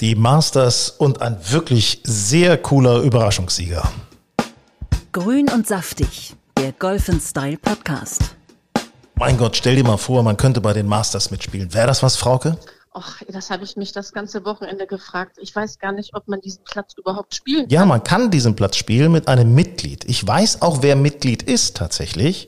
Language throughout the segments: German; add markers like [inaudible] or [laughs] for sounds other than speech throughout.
Die Masters und ein wirklich sehr cooler Überraschungssieger. Grün und saftig, der Golf Style Podcast. Mein Gott, stell dir mal vor, man könnte bei den Masters mitspielen. Wäre das was, Frauke? Ach, das habe ich mich das ganze Wochenende gefragt. Ich weiß gar nicht, ob man diesen Platz überhaupt spielen kann. Ja, man kann diesen Platz spielen mit einem Mitglied. Ich weiß auch, wer Mitglied ist tatsächlich.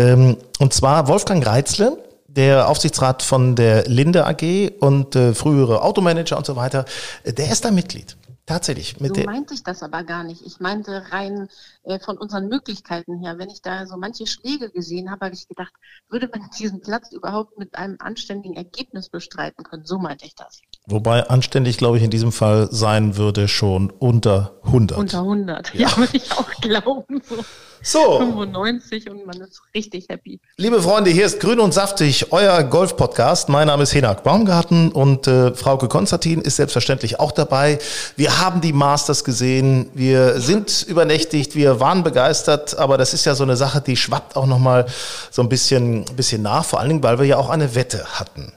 Ähm, und zwar Wolfgang Reitzle, der Aufsichtsrat von der Linde AG und äh, frühere Automanager und so weiter. Der ist da Mitglied. Tatsächlich. Mit so meinte ich das aber gar nicht. Ich meinte rein äh, von unseren Möglichkeiten her. Wenn ich da so manche Schläge gesehen habe, habe ich gedacht, würde man [laughs] diesen Platz überhaupt mit einem anständigen Ergebnis bestreiten können? So meinte ich das. Wobei anständig, glaube ich, in diesem Fall sein würde schon unter 100. Unter 100, ja, [laughs] ja würde ich auch glauben. So. So. 95 und man ist richtig happy. Liebe Freunde, hier ist Grün und Saftig, euer Golf-Podcast. Mein Name ist Henak Baumgarten und äh, Frauke Konstantin ist selbstverständlich auch dabei. Wir haben die Masters gesehen, wir sind übernächtigt, wir waren begeistert, aber das ist ja so eine Sache, die schwappt auch nochmal so ein bisschen, bisschen nach, vor allen Dingen, weil wir ja auch eine Wette hatten.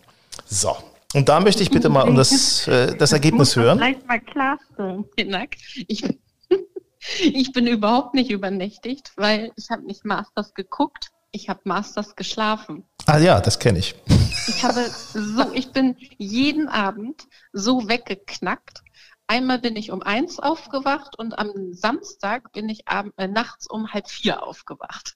So, und da möchte ich bitte mal um das, äh, das Ergebnis hören. Vielleicht mal klarstellen. Ich [laughs] ich bin überhaupt nicht übernächtigt, weil ich habe nicht Masters geguckt, ich habe Masters geschlafen. Ah ja, das kenne ich. Ich habe so, ich bin jeden Abend so weggeknackt. Einmal bin ich um eins aufgewacht und am Samstag bin ich ab, äh, nachts um halb vier aufgewacht.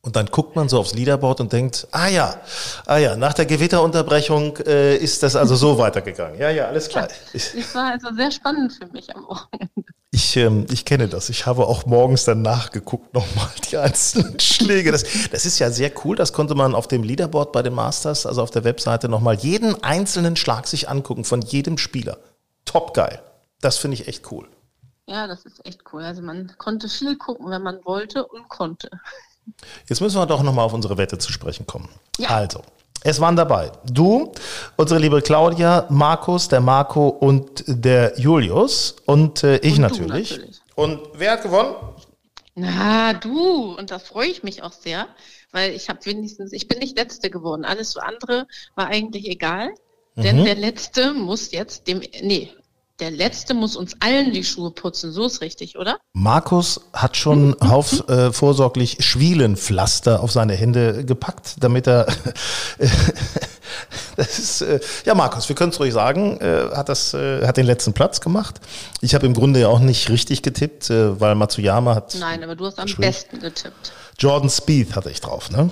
Und dann guckt man so aufs Leaderboard und denkt, ah ja, ah ja, nach der Gewitterunterbrechung äh, ist das also so weitergegangen. Ja, ja, alles klar. [laughs] Ja, es war also sehr spannend für mich am Wochenende. Ich, ähm, ich kenne das. Ich habe auch morgens dann nachgeguckt, nochmal die einzelnen [laughs] Schläge. Das, das ist ja sehr cool. Das konnte man auf dem Leaderboard bei den Masters, also auf der Webseite, nochmal jeden einzelnen Schlag sich angucken von jedem Spieler. Top geil. Das finde ich echt cool. Ja, das ist echt cool. Also man konnte viel gucken, wenn man wollte und konnte. Jetzt müssen wir doch nochmal auf unsere Wette zu sprechen kommen. Ja. Also, es waren dabei du, unsere liebe Claudia, Markus, der Marco und der Julius und äh, ich und natürlich. natürlich. Und wer hat gewonnen? Na, du. Und da freue ich mich auch sehr, weil ich habe wenigstens, ich bin nicht Letzte geworden. Alles andere war eigentlich egal. Mhm. Denn der Letzte muss jetzt dem, nee, der Letzte muss uns allen die Schuhe putzen. So ist richtig, oder? Markus hat schon hauf, äh, vorsorglich Schwielenpflaster auf seine Hände gepackt, damit er. [laughs] das ist, äh, ja, Markus, wir können es ruhig sagen, äh, hat, das, äh, hat den letzten Platz gemacht. Ich habe im Grunde ja auch nicht richtig getippt, äh, weil Matsuyama hat. Nein, aber du hast am besten getippt. Jordan Speed hatte ich drauf, ne?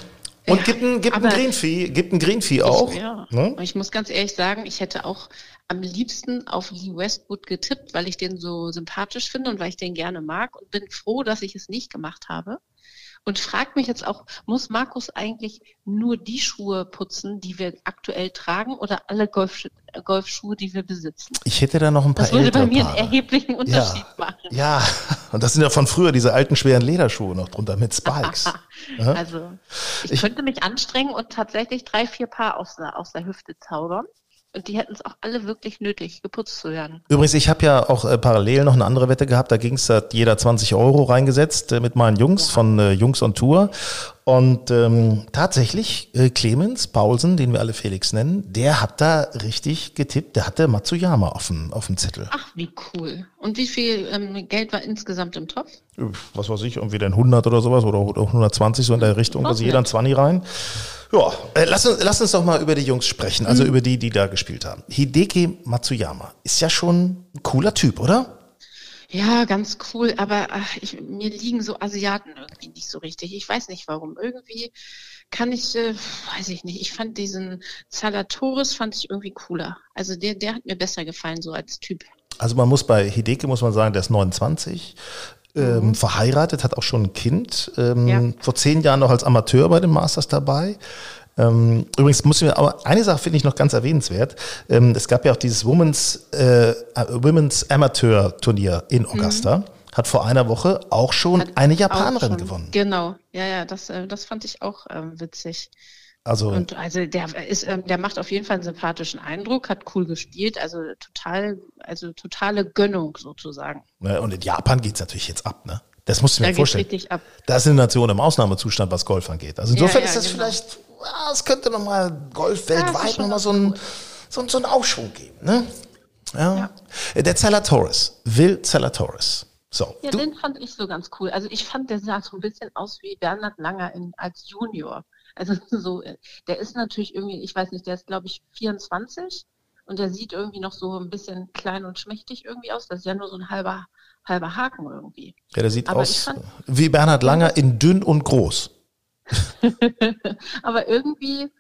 Und ja, gibt ein, gibt ein Green Fee, gibt ein Green Fee auch. Ich, ja. ne? ich muss ganz ehrlich sagen, ich hätte auch am liebsten auf Lee Westwood getippt, weil ich den so sympathisch finde und weil ich den gerne mag und bin froh, dass ich es nicht gemacht habe. Und frag mich jetzt auch, muss Markus eigentlich nur die Schuhe putzen, die wir aktuell tragen oder alle Golf, Golfschuhe, die wir besitzen? Ich hätte da noch ein paar Das würde bei mir einen erheblichen Unterschied ja. machen. Ja, [laughs] und das sind ja von früher diese alten schweren Lederschuhe noch drunter mit Spikes. [laughs] also ich, ich, könnte mich anstrengen und tatsächlich drei, vier Paar aus der, aus der Hüfte zaubern. Und die hätten es auch alle wirklich nötig, geputzt zu werden. Übrigens, ich habe ja auch äh, parallel noch eine andere Wette gehabt. Da ging es, hat jeder 20 Euro reingesetzt äh, mit meinen Jungs ja. von äh, Jungs on Tour. Und ähm, tatsächlich, äh, Clemens Paulsen, den wir alle Felix nennen, der hat da richtig getippt. Der hatte Matsuyama auf dem, auf dem Zettel. Ach, wie cool. Und wie viel ähm, Geld war insgesamt im Topf? Was weiß ich, irgendwie dann 100 oder sowas oder 120 so in der Richtung. Also jeder ein 20 rein. Ja, äh, lass, uns, lass uns doch mal über die Jungs sprechen, also mhm. über die, die da gespielt haben. Hideki Matsuyama ist ja schon ein cooler Typ, oder? Ja, ganz cool, aber ach, ich, mir liegen so Asiaten irgendwie nicht so richtig. Ich weiß nicht warum. Irgendwie kann ich, äh, weiß ich nicht, ich fand diesen Salatoris fand ich irgendwie cooler. Also der, der hat mir besser gefallen, so als Typ. Also man muss bei Hideki, muss man sagen, der ist 29, ähm, mhm. verheiratet, hat auch schon ein Kind. Ähm, ja. Vor zehn Jahren noch als Amateur bei den Masters dabei. Ähm, übrigens muss ich mir, aber eine Sache finde ich noch ganz erwähnenswert. Ähm, es gab ja auch dieses Women's, äh, Women's Amateur Turnier in mhm. Augusta. Mhm. Hat vor einer Woche auch schon Hat eine Japanerin schon. gewonnen. Genau, ja, ja, das, äh, das fand ich auch ähm, witzig. Also, und also der ist, ähm, der macht auf jeden Fall einen sympathischen Eindruck, hat cool gespielt, also total, also totale Gönnung sozusagen. Ne, und in Japan geht es natürlich jetzt ab, ne? Das musst du mir da vorstellen. Richtig ab. Da ist eine Nation im Ausnahmezustand, was Golf angeht. Also insofern ja, ja, ist das genau. vielleicht, ja, es könnte nochmal Golf weltweit ja, nochmal so, ein, so, so einen Aufschwung geben, ne? Ja. ja. Der Zalatoris, Will Zalatoris. So, Ja, du, den fand ich so ganz cool. Also ich fand, der sah so ein bisschen aus wie Bernhard Langer in, als Junior. Also [laughs] so, äh, der ist natürlich irgendwie, ich weiß nicht, der ist glaube ich 24 und der sieht irgendwie noch so ein bisschen klein und schmächtig irgendwie aus. Das ist ja nur so ein halber, halber Haken irgendwie. ja, der sieht aber aus fand- wie Bernhard Langer in dünn und groß. [laughs] Aber irgendwie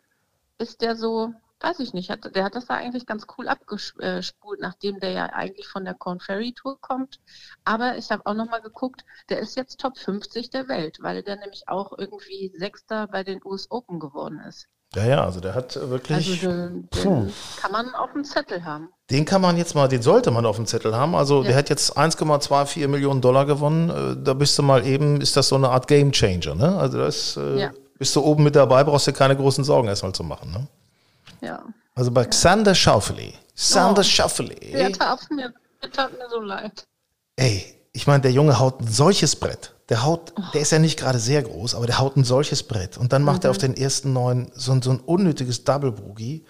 ist der so, weiß ich nicht, hat, der hat das da eigentlich ganz cool abgespult, nachdem der ja eigentlich von der Corn Ferry Tour kommt. Aber ich habe auch nochmal geguckt, der ist jetzt Top 50 der Welt, weil der nämlich auch irgendwie Sechster bei den US Open geworden ist. Ja, ja, also der hat Also wirklich, den, Puh. den kann man auf dem Zettel haben. den kann man jetzt mal, den sollte man auf dem Zettel haben. Also der Ja. hat jetzt 1,24 Millionen Dollar gewonnen. Äh, Da bist du mal eben, ist das so eine Art Game Changer, ne? Also das, äh, Ja. bist du oben mit dabei, brauchst du keine großen Sorgen erstmal zu machen, ne? Ja. Also bei Xander Schauffele, Xander Oh. Schauffele, Der tat mir, der tat mir so leid. ey, ich meine, der Junge haut ein solches Brett. Der haut, der ist ja nicht gerade sehr groß, aber der haut ein solches Brett. Und dann macht er auf den ersten neun so, ein- so ein unnötiges Double Boogie.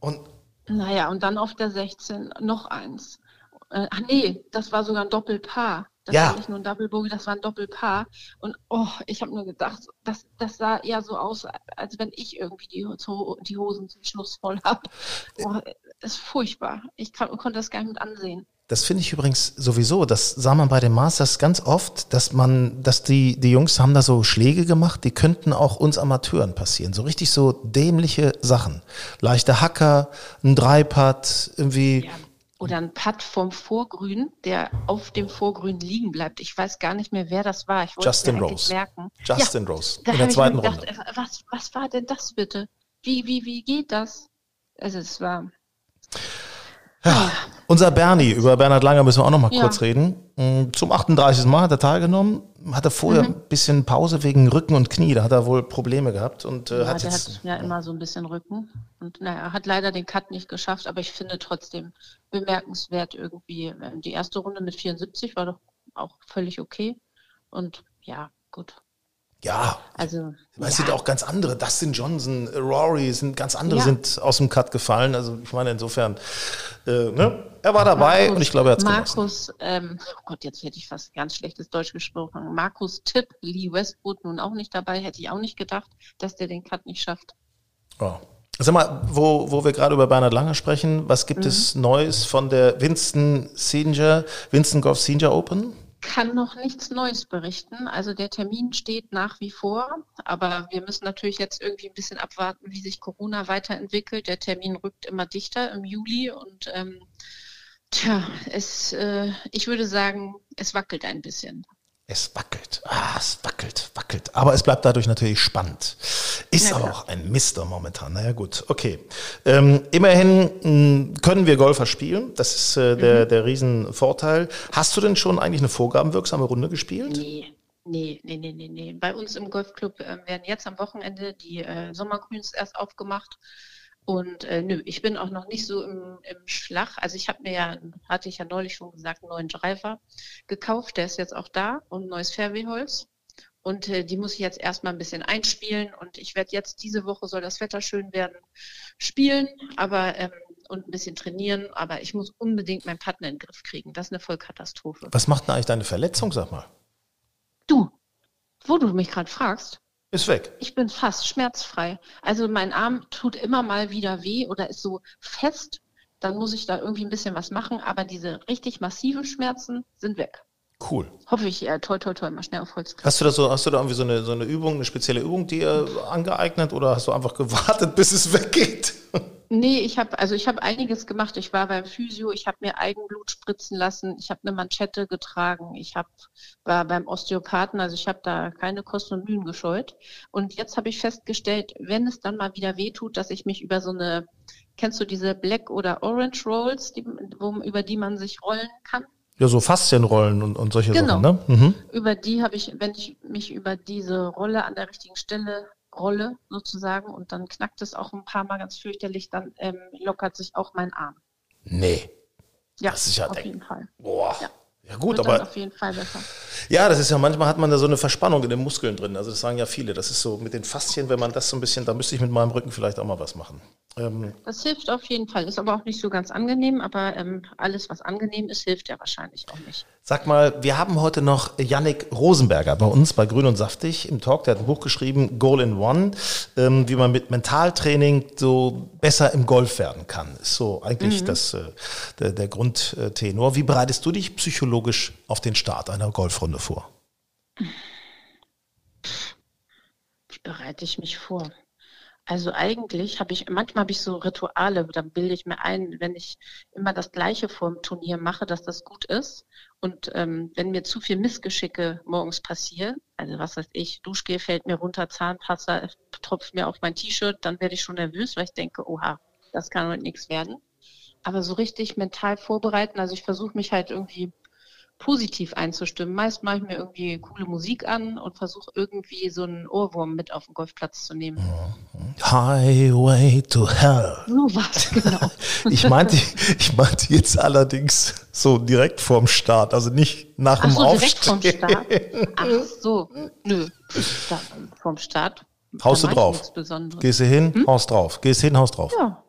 Und Naja, und dann auf der 16 noch eins. Äh, ach nee, das war sogar ein Doppelpaar. Das Ja. war nicht nur ein Double Bogey, das war ein Doppelpaar. Und oh, ich habe nur gedacht, das, das sah eher so aus, als wenn ich irgendwie die, die Hosen zum Schluss voll habe. Oh, ist furchtbar. Ich kann, konnte das gar nicht mit ansehen. Das finde ich übrigens sowieso, das sah man bei den Masters ganz oft, dass man, dass die, die Jungs haben da so Schläge gemacht, die könnten auch uns Amateuren passieren. So richtig so dämliche Sachen. Leichte Hacker, ein Dreipad, irgendwie. Ja. Oder ein Putt vom Vorgrün, der auf dem Vorgrün liegen bleibt. Ich weiß gar nicht mehr, wer das war. Ich wollte Justin Rose. merken. Justin Rose Da in der zweiten gedacht, Runde. äh, was, was war denn das bitte? Wie, wie, wie geht das? Also es war, Ja, unser Bernie, über Bernhard Langer müssen wir auch noch mal Ja. kurz reden. Mm, Zum 38. Mal hat er teilgenommen, hatte vorher Mhm. ein bisschen Pause wegen Rücken und Knie, da hat er wohl Probleme gehabt und äh, ja, hat der jetzt hat ja immer so ein bisschen Rücken. Und naja, hat leider den Cut nicht geschafft, aber ich finde trotzdem bemerkenswert irgendwie. äh, Die erste Runde mit 74 war doch auch völlig okay. Und ja, gut. Ja, Also Es ja, sind auch ganz andere. Dustin Johnson, Rory, sind ganz andere Ja. sind aus dem Cut gefallen. Also ich meine insofern, äh, ne? er war dabei Markus- und ich glaube, er hat es. Markus, ähm, oh Gott, jetzt hätte ich fast ganz schlechtes Deutsch gesprochen. Markus Tipp, Lee Westwood nun auch nicht dabei, hätte ich auch nicht gedacht, dass der den Cut nicht schafft. Ja. Sag mal, wo, wo wir gerade über Bernhard Langer sprechen, was gibt es Neues von der Winston Senior, Winston Golf Senior Open? Kann noch nichts Neues berichten. Also der Termin steht nach wie vor, aber wir müssen natürlich jetzt irgendwie ein bisschen abwarten, wie sich Corona weiterentwickelt. Der Termin rückt immer dichter im Juli und ähm, tja, es, äh, ich würde sagen, es wackelt ein bisschen. Es wackelt. Ah, es wackelt, wackelt. Aber es bleibt dadurch natürlich spannend. Ist aber auch ein Mister momentan. Naja, gut, okay. Ähm, immerhin mh, können wir Golfer spielen. Das ist äh, der, Mhm. der Riesenvorteil. Hast du denn schon eigentlich eine vorgabenwirksame Runde gespielt? Nee, nee, nee, nee, nee, nee. Bei uns im Golfclub äh, werden jetzt am Wochenende die äh, Sommergrüns erst aufgemacht. Und äh, nö, ich bin auch noch nicht so im, im Schlag. Also ich habe mir ja, hatte ich ja neulich schon gesagt, einen neuen Driver gekauft. Der ist jetzt auch da und ein neues Fairwayholz. Und äh, die muss ich jetzt erstmal ein bisschen einspielen. Und ich werde jetzt diese Woche, soll das Wetter schön werden, spielen, aber ähm, und ein bisschen trainieren. Aber ich muss unbedingt meinen Partner in den Griff kriegen. Das ist eine Vollkatastrophe. Was macht denn eigentlich deine Verletzung, sag mal? Du, wo du mich gerade fragst, Ist weg. ich bin fast schmerzfrei. Also mein Arm tut immer mal wieder weh oder ist so fest. Dann muss ich da irgendwie ein bisschen was machen. Aber diese richtig massiven Schmerzen sind weg. Cool. Hoffe ich, äh, toi, toi, toi, mal schnell auf Holz. Hast du da so, hast du da irgendwie so eine, so eine Übung, eine spezielle Übung dir angeeignet oder hast du einfach gewartet, [laughs] bis es weggeht? Nee, ich habe also ich habe einiges gemacht. Ich war beim Physio, ich habe mir Eigenblut spritzen lassen, ich habe eine Manschette getragen, ich habe war beim Osteopathen, also ich habe da keine Kosten und Mühen gescheut. Und jetzt habe ich festgestellt, wenn es dann mal wieder wehtut, dass ich mich über so eine, kennst du diese Black oder Orange Rolls, die, wo, über die man sich rollen kann? Ja, so Faszienrollen und, und solche Genau. Sachen, ne? Mhm. Über die habe ich, wenn ich mich über diese Rolle an der richtigen Stelle rolle sozusagen und dann knackt es auch ein paar Mal ganz fürchterlich, dann ähm, lockert sich auch mein Arm. Nee. Ja, Das ist ja auf der- jeden Fall. Boah. Ja. Ja gut, Wird aber auf jeden Fall besser. ja, das ist ja manchmal hat man da so eine Verspannung in den Muskeln drin. Also das sagen ja viele. Das ist so mit den Faszien, wenn man das so ein bisschen, da müsste ich mit meinem Rücken vielleicht auch mal was machen. Ähm, das hilft auf jeden Fall. Ist aber auch nicht so ganz angenehm, aber ähm, alles, was angenehm ist, hilft ja wahrscheinlich auch nicht. Sag mal, wir haben heute noch Yannick Rosenberger bei uns bei Grün und Saftig im Talk. Der hat ein Buch geschrieben, Goal in One, ähm, wie man mit Mentaltraining so besser im Golf werden kann. Ist so eigentlich mhm. das, äh, der, der Grundtenor. Wie bereitest du dich psychologisch auf den Start einer Golfrunde vor? Wie bereite ich mich vor? Also eigentlich habe ich, manchmal habe ich so Rituale, dann bilde ich mir ein, wenn ich immer das Gleiche vor dem Turnier mache, dass das gut ist. Und ähm, wenn mir zu viel Missgeschicke morgens passieren, also was weiß ich, Duschgel fällt mir runter, Zahnpasta tropft mir auf mein T-Shirt, dann werde ich schon nervös, weil ich denke, oha, das kann heute nichts werden. Aber so richtig mental vorbereiten, also ich versuche mich halt irgendwie positiv einzustimmen. Meist mache ich mir irgendwie coole Musik an und versuche irgendwie so einen Ohrwurm mit auf den Golfplatz zu nehmen. Highway to Hell. So was, genau. [laughs] ich meinte, ich meinte jetzt allerdings so direkt vorm Start, also nicht nach Ach dem so, Aufstehen. Direkt vom Start? Ach so, nö. Da, vom Start. Haust du drauf? Gehst du hin, hm? haust drauf. Gehst hin, haust drauf. Ja.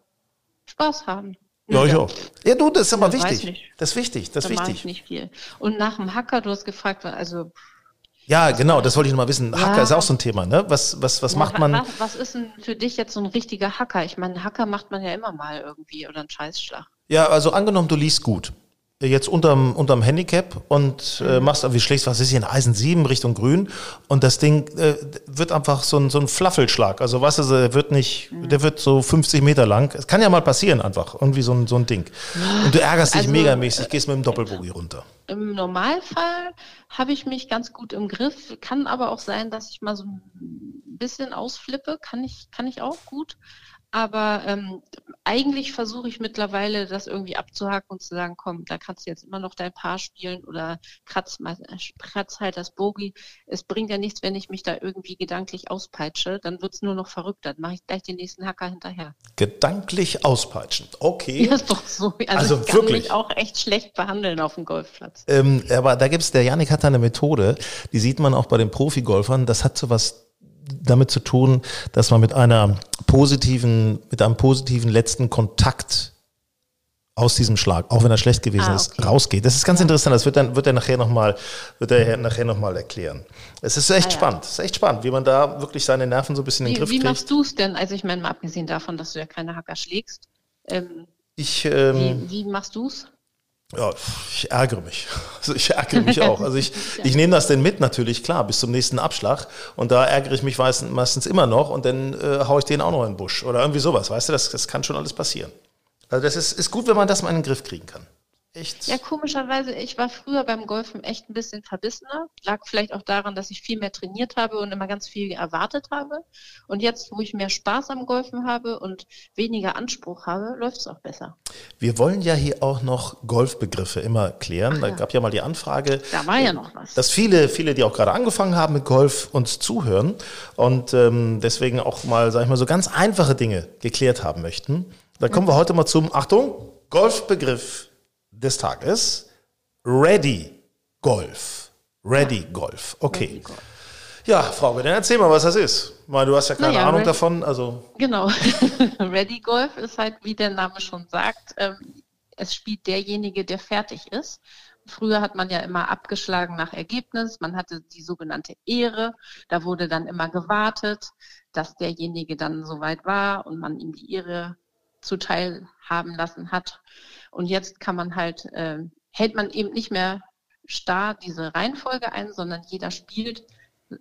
Spaß haben. Ja, ja. Ja, du, das ist aber ja, wichtig. Das ist wichtig, das ist wichtig. Ich nicht viel. Und nach dem Hacker, du hast gefragt, also. Ja, genau, das wollte ich noch mal wissen. Hacker ja. ist auch so ein Thema, ne? Was, was, was ja, macht man? Was, was ist denn für dich jetzt so ein richtiger Hacker? Ich meine, Hacker macht man ja immer mal irgendwie oder einen Scheißschlag. Ja, also angenommen, du liest gut jetzt unterm, unterm Handicap und äh, mhm. machst, wie schlägst was ist hier, ein Eisen 7 Richtung Grün und das Ding äh, wird einfach so ein, so ein Flaffelschlag. Also was ist, der wird nicht, mhm. der wird so 50 Meter lang. Es kann ja mal passieren einfach, irgendwie so ein, so ein Ding. Und du ärgerst dich also, megamäßig, gehst mit dem Doppelbogi runter. Im Normalfall habe ich mich ganz gut im Griff, kann aber auch sein, dass ich mal so ein bisschen ausflippe, kann ich, kann ich auch gut. Aber ähm, eigentlich versuche ich mittlerweile, das irgendwie abzuhaken und zu sagen, komm, da kannst du jetzt immer noch dein Paar spielen oder kratz, mal, kratz halt das Bogi. Es bringt ja nichts, wenn ich mich da irgendwie gedanklich auspeitsche. Dann wird's nur noch verrückter. Dann mache ich gleich den nächsten Hacker hinterher. Gedanklich auspeitschen. Okay. Ja, ist doch so. Also, also ich kann wirklich. mich auch echt schlecht behandeln auf dem Golfplatz. Ähm, aber da gibt's, der Janik hat da eine Methode, die sieht man auch bei den Profigolfern. Das hat so was damit zu tun, dass man mit einer positiven, mit einem positiven letzten Kontakt aus diesem Schlag, auch wenn er schlecht gewesen ah, okay. ist, rausgeht. Das ist ganz ja. interessant. Das wird dann wird er nachher nochmal wird er nachher noch mal erklären. Es ist echt ah, spannend. Es ist echt spannend, wie man da wirklich seine Nerven so ein bisschen wie, in den Griff wie kriegt. Wie machst du es denn? Also ich meine mal abgesehen davon, dass du ja keine Hacker schlägst. Ähm, ich, ähm, wie, wie machst du es? Ja, ich ärgere mich. Also ich ärgere mich auch. Also ich, [laughs] ich nehme das denn mit natürlich, klar, bis zum nächsten Abschlag. Und da ärgere ich mich meistens immer noch und dann äh, haue ich den auch noch in den Busch. Oder irgendwie sowas, weißt du, das, das kann schon alles passieren. Also das ist, ist gut, wenn man das mal in den Griff kriegen kann echt. Ja, komischerweise, ich war früher beim Golfen echt ein bisschen verbissener. Lag vielleicht auch daran, dass ich viel mehr trainiert habe und immer ganz viel erwartet habe. Und jetzt, wo ich mehr Spaß am Golfen habe und weniger Anspruch habe, läuft es auch besser. Wir wollen ja hier auch noch Golfbegriffe immer klären. Ach, da gab ja mal die Anfrage. Da war ja noch was. Dass viele, viele, die auch gerade angefangen haben mit Golf, uns zuhören und ähm, deswegen auch mal, sag ich mal, so ganz einfache Dinge geklärt haben möchten. Da kommen wir heute mal zum, Achtung, Golfbegriff des Tages. Ready Golf. Ready Golf. Okay. Ready Golf. Ja, Frau, dann erzähl mal, was das ist. Weil du hast ja keine naja, Ahnung Ready, davon. Also. Genau. [laughs] Ready Golf ist halt, wie der Name schon sagt, ähm, es spielt derjenige, der fertig ist. Früher hat man ja immer abgeschlagen nach Ergebnis. Man hatte die sogenannte Ehre. Da wurde dann immer gewartet, dass derjenige dann soweit war und man ihm die Ehre zuteil haben lassen hat. Und jetzt kann man halt, äh, hält man eben nicht mehr starr diese Reihenfolge ein, sondern jeder spielt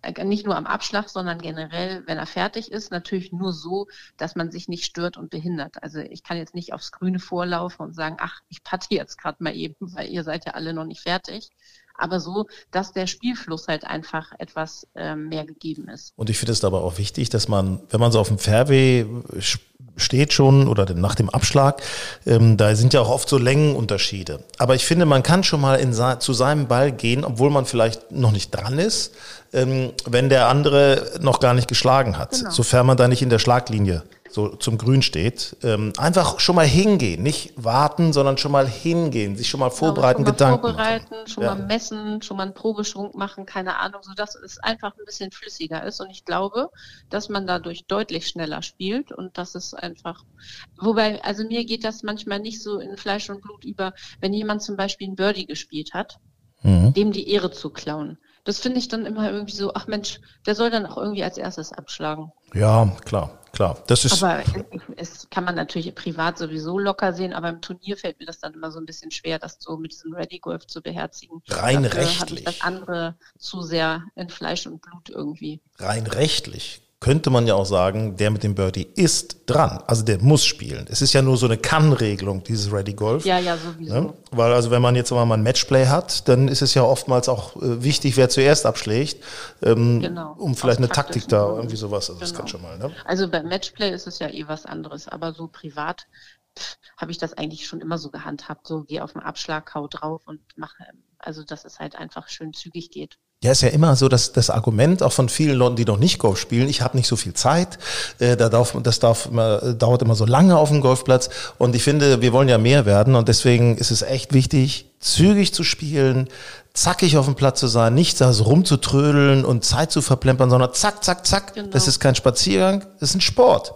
äh, nicht nur am Abschlag, sondern generell, wenn er fertig ist, natürlich nur so, dass man sich nicht stört und behindert. Also ich kann jetzt nicht aufs Grüne vorlaufen und sagen, ach, ich patte jetzt gerade mal eben, weil ihr seid ja alle noch nicht fertig, aber so, dass der Spielfluss halt einfach etwas ähm, mehr gegeben ist. Und ich finde es aber auch wichtig, dass man, wenn man so auf dem Fairway steht schon oder nach dem Abschlag, ähm, da sind ja auch oft so Längenunterschiede. Aber ich finde, man kann schon mal in, zu seinem Ball gehen, obwohl man vielleicht noch nicht dran ist, ähm, wenn der andere noch gar nicht geschlagen hat, genau. sofern man da nicht in der Schlaglinie so zum Grün steht, ähm, einfach schon mal hingehen, nicht warten, sondern schon mal hingehen, sich schon mal vorbereiten, genau, schon mal Gedanken vorbereiten, machen. schon Ja. mal messen, schon mal einen Probeschwung machen, keine Ahnung, sodass es einfach ein bisschen flüssiger ist. Und ich glaube, dass man dadurch deutlich schneller spielt und das ist einfach, wobei, also mir geht das manchmal nicht so in Fleisch und Blut über, wenn jemand zum Beispiel ein Birdie gespielt hat, Mhm. dem die Ehre zu klauen. Das finde ich dann immer irgendwie so, ach Mensch, der soll dann auch irgendwie als erstes abschlagen. Ja, klar, klar. Das ist Aber es kann man natürlich privat sowieso locker sehen, aber im Turnier fällt mir das dann immer so ein bisschen schwer, das so mit diesem Ready Golf zu beherzigen. Rein Dafür rechtlich. ich das andere zu sehr in Fleisch und Blut irgendwie. rein rechtlich könnte man ja auch sagen, der mit dem Birdie ist dran. Also der muss spielen. Es ist ja nur so eine Kann-Regelung, dieses Ready Golf. Ja, ja, sowieso. Ne? Weil also wenn man jetzt mal ein Matchplay hat, dann ist es ja oftmals auch äh, wichtig, wer zuerst abschlägt, ähm, Genau. um vielleicht Aus eine Taktik da, irgendwie sowas. Also das Genau. kann schon mal, ne? Also beim Matchplay ist es ja eh was anderes, aber so privat habe ich das eigentlich schon immer so gehandhabt. So geh auf den Abschlag, hau drauf und mache, also dass es halt einfach schön zügig geht. Ja, ist ja immer so, dass das Argument auch von vielen Leuten, die noch nicht Golf spielen, ich habe nicht so viel Zeit, äh, da darf, das darf immer, dauert immer so lange auf dem Golfplatz und ich finde, wir wollen ja mehr werden und deswegen ist es echt wichtig, zügig zu spielen, zackig auf dem Platz zu sein, nicht da so rumzutrödeln und Zeit zu verplempern, sondern zack, zack, zack. Genau. Das ist kein Spaziergang, das ist ein Sport.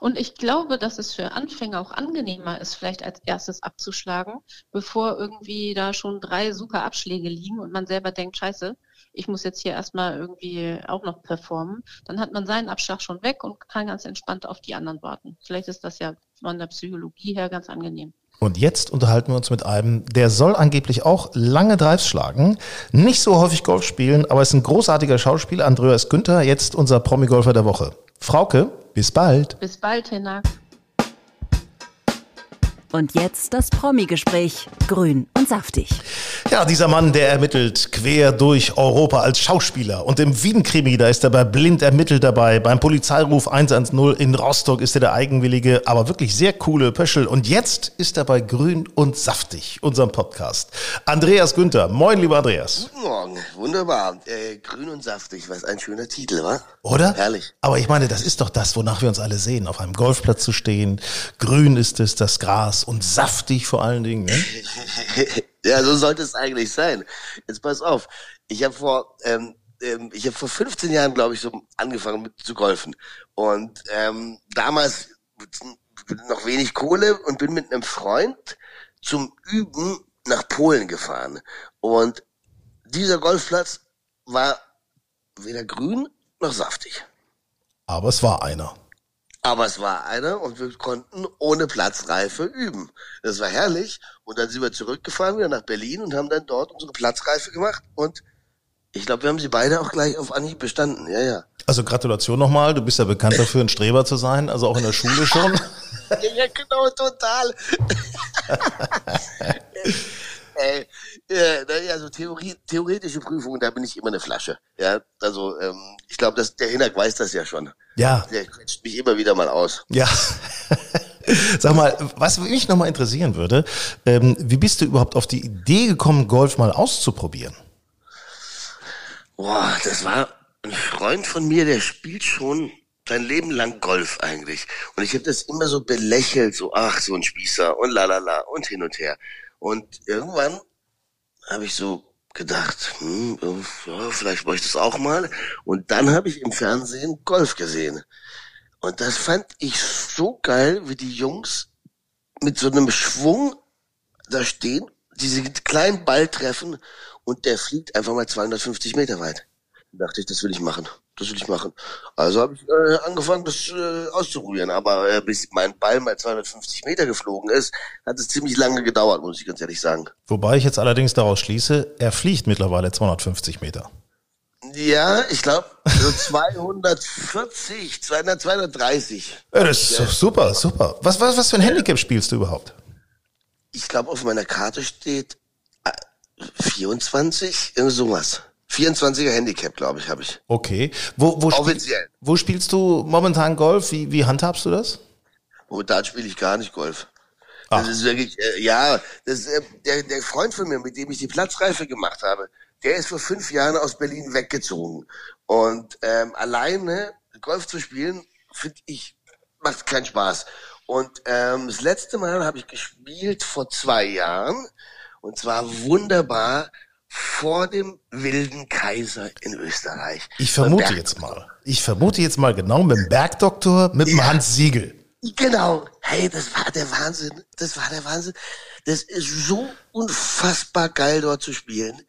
Und ich glaube, dass es für Anfänger auch angenehmer ist, vielleicht als erstes abzuschlagen, bevor irgendwie da schon drei super Abschläge liegen und man selber denkt, scheiße, ich muss jetzt hier erstmal irgendwie auch noch performen. Dann hat man seinen Abschlag schon weg und kann ganz entspannt auf die anderen warten. Vielleicht ist das ja von der Psychologie her ganz angenehm. Und jetzt unterhalten wir uns mit einem, der soll angeblich auch lange Drives schlagen, nicht so häufig Golf spielen, aber ist ein großartiger Schauspieler, Andreas Günther, jetzt unser Promi-Golfer der Woche. Frauke, bis bald. Bis bald, Hinak. Und jetzt das Promi-Gespräch. Grün und saftig. Ja, dieser Mann, der ermittelt quer durch Europa als Schauspieler. Und im Wien-Krimi, da ist er bei Blind ermittelt dabei. Beim Polizeiruf 110 in Rostock ist er der eigenwillige, aber wirklich sehr coole Pöschel. Und jetzt ist er bei Grün und Saftig, unserem Podcast. Andreas Günther. Moin, lieber Andreas. Guten Morgen, wunderbar. Äh, grün und saftig, was ein schöner Titel, wa? Oder? Herrlich. Aber ich meine, das ist doch das, wonach wir uns alle sehen. Auf einem Golfplatz zu stehen. Grün ist es, das Gras. Und saftig vor allen Dingen. Ne? [laughs] ja, so sollte es eigentlich sein. Jetzt pass auf. Ich habe vor, ähm, ähm, ich habe vor 15 Jahren, glaube ich, so angefangen mit zu golfen. Und ähm, damals noch wenig Kohle und bin mit einem Freund zum Üben nach Polen gefahren. Und dieser Golfplatz war weder grün noch saftig. Aber es war einer. Aber es war einer und wir konnten ohne Platzreife üben. Das war herrlich. Und dann sind wir zurückgefahren wieder nach Berlin und haben dann dort unsere Platzreife gemacht. Und ich glaube, wir haben sie beide auch gleich auf Anhieb bestanden. Ja, ja. Also Gratulation nochmal. Du bist ja bekannt dafür, ein Streber zu sein. Also auch in der Schule schon. Ja, [laughs] ja genau, total. [laughs] Ey, ja, naja, so Theorie, theoretische Prüfungen, da bin ich immer eine Flasche. Ja, also ähm, ich glaube, dass der Hinak weiß das ja schon. Ja, Der quetscht mich immer wieder mal aus. ja. [laughs] Sag mal, was mich nochmal interessieren würde, ähm, wie bist du überhaupt auf die Idee gekommen, Golf mal auszuprobieren? Boah, das war ein Freund von mir, der spielt schon sein Leben lang Golf eigentlich. Und ich habe das immer so belächelt, so ach, so ein Spießer und lalala und hin und her. Und irgendwann habe ich so gedacht, hm, ja, vielleicht wollte ich das auch mal. Und dann habe ich im Fernsehen Golf gesehen. Und das fand ich so geil, wie die Jungs mit so einem Schwung da stehen, diese kleinen Ball treffen und der fliegt einfach mal 250 Meter weit. Da dachte ich, das will ich machen. Das will ich machen. Also habe ich äh, angefangen, das äh, auszuprobieren. Aber äh, bis mein Ball mal 250 Meter geflogen ist, hat es ziemlich lange gedauert, muss ich ganz ehrlich sagen. Wobei ich jetzt allerdings daraus schließe, er fliegt mittlerweile 250 Meter. Ja, ich glaube, so 240, 200, 230. Ja, das ist so super, super. Was, was, was für ein Handicap spielst du überhaupt? Ich glaube, auf meiner Karte steht äh, 24, irgend sowas. 24er Handicap, glaube ich, habe ich. Okay. Wo, wo, spiel, Offiziell. wo spielst du momentan Golf? Wie, wie handhabst du das? Momentan spiele ich gar nicht Golf. Das ist wirklich, äh, ja, das äh, der, der Freund von mir, mit dem ich die Platzreife gemacht habe, der ist vor fünf Jahren aus Berlin weggezogen. Und ähm, alleine Golf zu spielen, finde ich macht keinen Spaß. Und ähm, das letzte Mal habe ich gespielt vor zwei Jahren und zwar wunderbar vor dem wilden Kaiser in Österreich. Ich vermute jetzt mal. Ich vermute jetzt mal genau mit dem Bergdoktor, mit dem ja. Hans Siegel. Genau. Hey, das war der Wahnsinn. Das war der Wahnsinn. Das ist so unfassbar geil dort zu spielen.